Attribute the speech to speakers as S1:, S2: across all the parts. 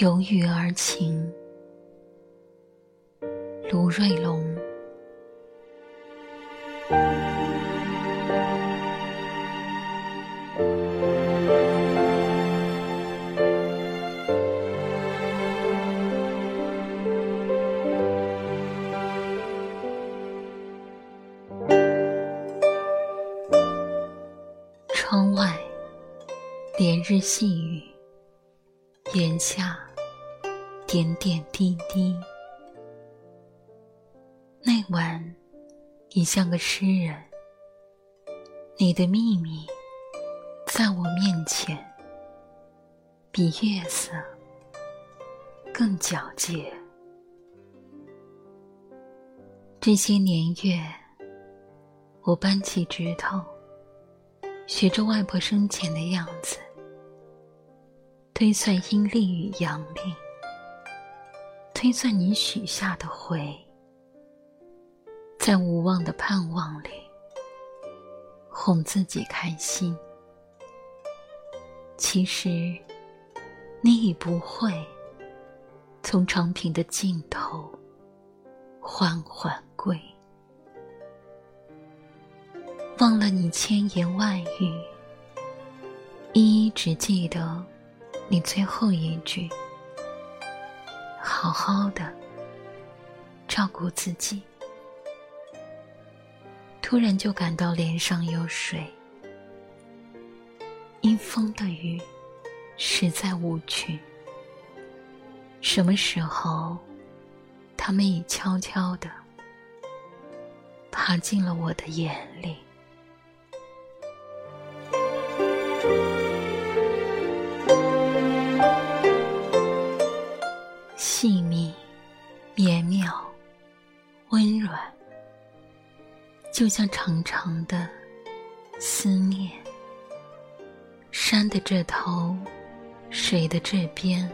S1: 有雨而晴，卢瑞龙。窗外，连日细雨，檐下，点点滴滴。那晚，你像个诗人，你的秘密，在我面前，比月色更皎洁。这些年月，我扳起指头。学着外婆生前的样子，推算阴历与阳历，推算你许下的回，在无望的盼望里，哄自己开心。其实，你已不会从长平的尽头缓缓归。忘了你千言万语，一一只记得你最后一句：“好好的照顾自己。”突然就感到脸上有水，阴风的雨实在无趣。什么时候，他们已悄悄的爬进了我的眼里？就像长长的思念。山的这头，水的这边，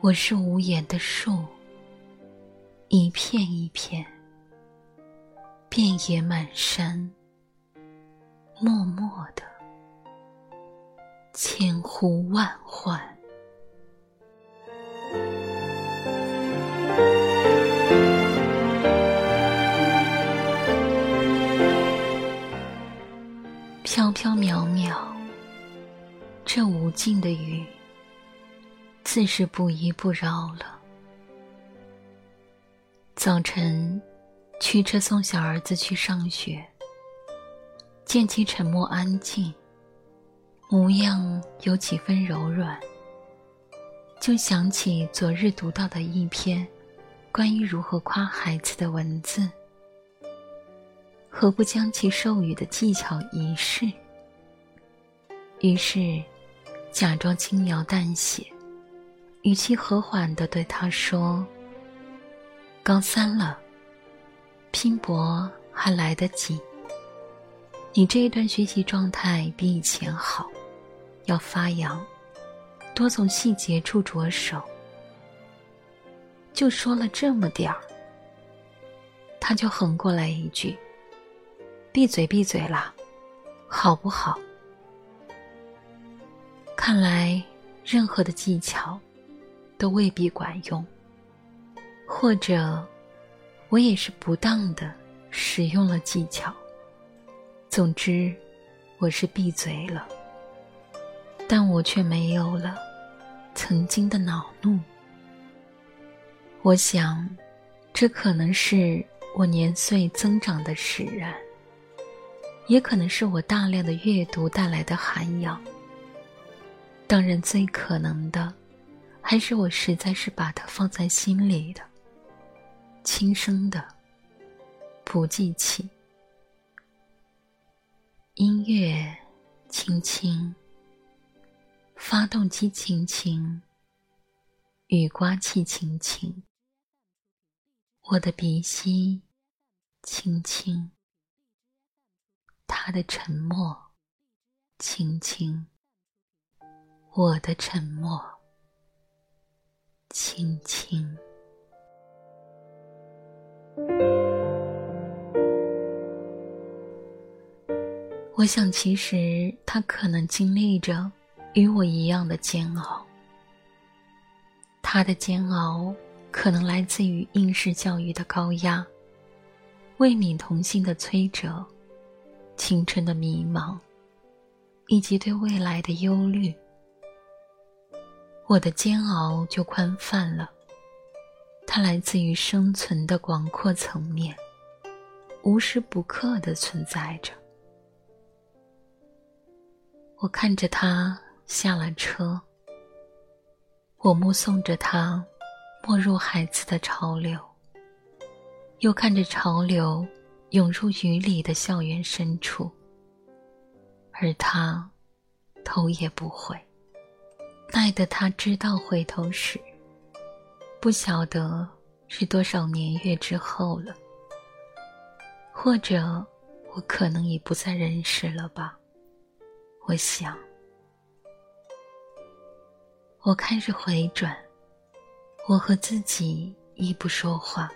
S1: 我是无言的树，一片一片，遍野满山。默默的，千呼万唤，飘飘渺渺。这无尽的雨，自是不依不饶了。早晨，驱车送小儿子去上学。见其沉默安静，模样有几分柔软，就想起昨日读到的一篇关于如何夸孩子的文字。何不将其授予的技巧一试？于是，假装轻描淡写，语气和缓地对他说：“高三了，拼搏还来得及。”你这一段学习状态比以前好，要发扬，多从细节处着手。就说了这么点儿，他就横过来一句：“闭嘴，闭嘴啦，好不好？”看来，任何的技巧都未必管用，或者，我也是不当的使用了技巧。总之，我是闭嘴了，但我却没有了曾经的恼怒。我想，这可能是我年岁增长的使然，也可能是我大量的阅读带来的涵养。当然，最可能的，还是我实在是把它放在心里的，轻声的，不记起。音乐轻轻，发动机轻轻，雨刮器轻轻，我的鼻息轻轻，他的沉默轻轻，我的沉默轻轻。我想，其实他可能经历着与我一样的煎熬。他的煎熬可能来自于应试教育的高压，未泯同性的摧折，青春的迷茫，以及对未来的忧虑。我的煎熬就宽泛了，它来自于生存的广阔层面，无时不刻的存在着。我看着他下了车，我目送着他没入海子的潮流，又看着潮流涌入雨里的校园深处，而他头也不回，奈得他知道回头时，不晓得是多少年月之后了，或者我可能已不在人世了吧。我想，我开始回转，我和自己亦不说话。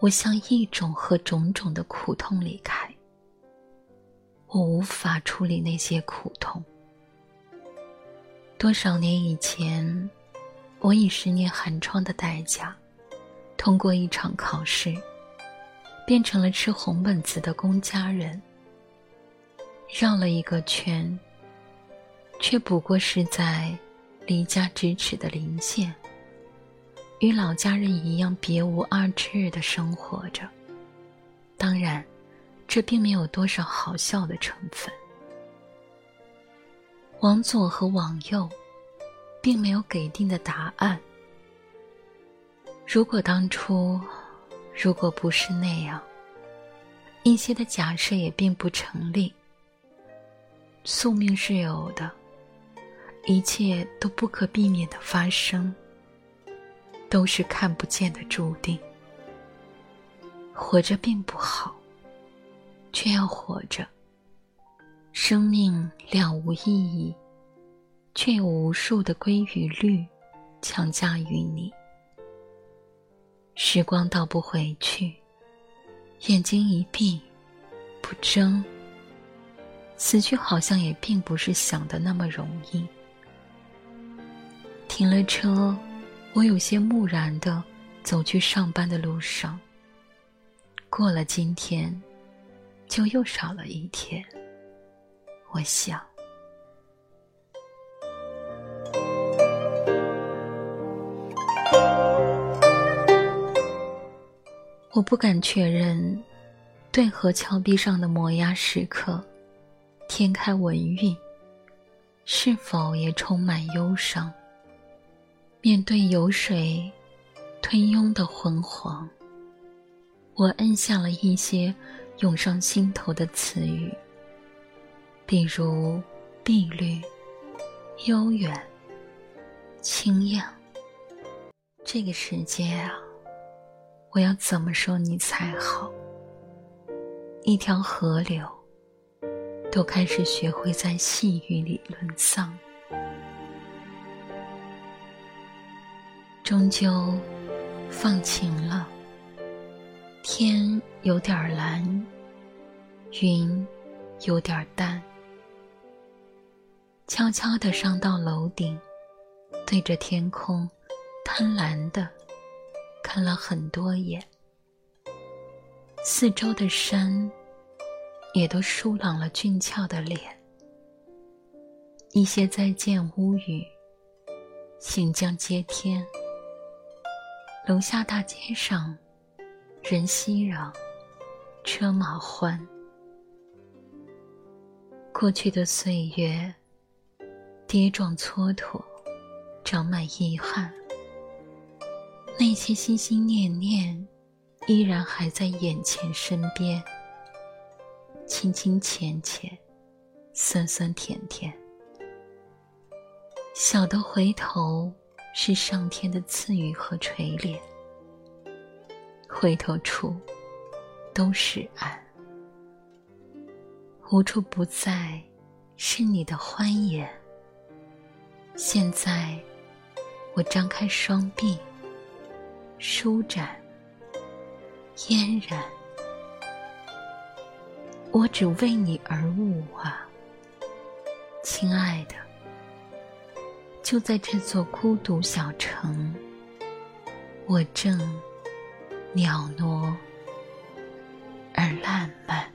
S1: 我向一种和种种的苦痛离开，我无法处理那些苦痛。多少年以前，我以十年寒窗的代价，通过一场考试，变成了吃红本子的公家人。绕了一个圈，却不过是在离家咫尺的临县，与老家人一样别无二致的生活着。当然，这并没有多少好笑的成分。往左和往右，并没有给定的答案。如果当初，如果不是那样，一些的假设也并不成立。宿命是有的，一切都不可避免的发生，都是看不见的注定。活着并不好，却要活着。生命了无意义，却有无数的规与律强加于你。时光倒不回去，眼睛一闭，不睁。死去好像也并不是想的那么容易。停了车，我有些木然的走去上班的路上。过了今天，就又少了一天。我想，我不敢确认，对河峭壁上的摩崖石刻。天开文韵，是否也充满忧伤？面对有水吞拥的昏黄，我摁下了一些涌上心头的词语，比如碧绿、悠远、清亮。这个世界啊，我要怎么说你才好？一条河流。都开始学会在细雨里沦丧，终究放晴了。天有点蓝，云有点淡。悄悄地上到楼顶，对着天空，贪婪地看了很多眼。四周的山。也都疏朗了俊俏的脸。一些再见屋宇，行将接天。楼下大街上，人熙攘，车马欢。过去的岁月，跌撞蹉跎，长满遗憾。那些心心念念，依然还在眼前身边。清清浅浅，酸酸甜甜。小的回头是上天的赐予和垂怜，回头处都是岸，无处不在是你的欢颜。现在，我张开双臂，舒展，嫣然。我只为你而舞啊，亲爱的，就在这座孤独小城，我正袅娜而烂漫。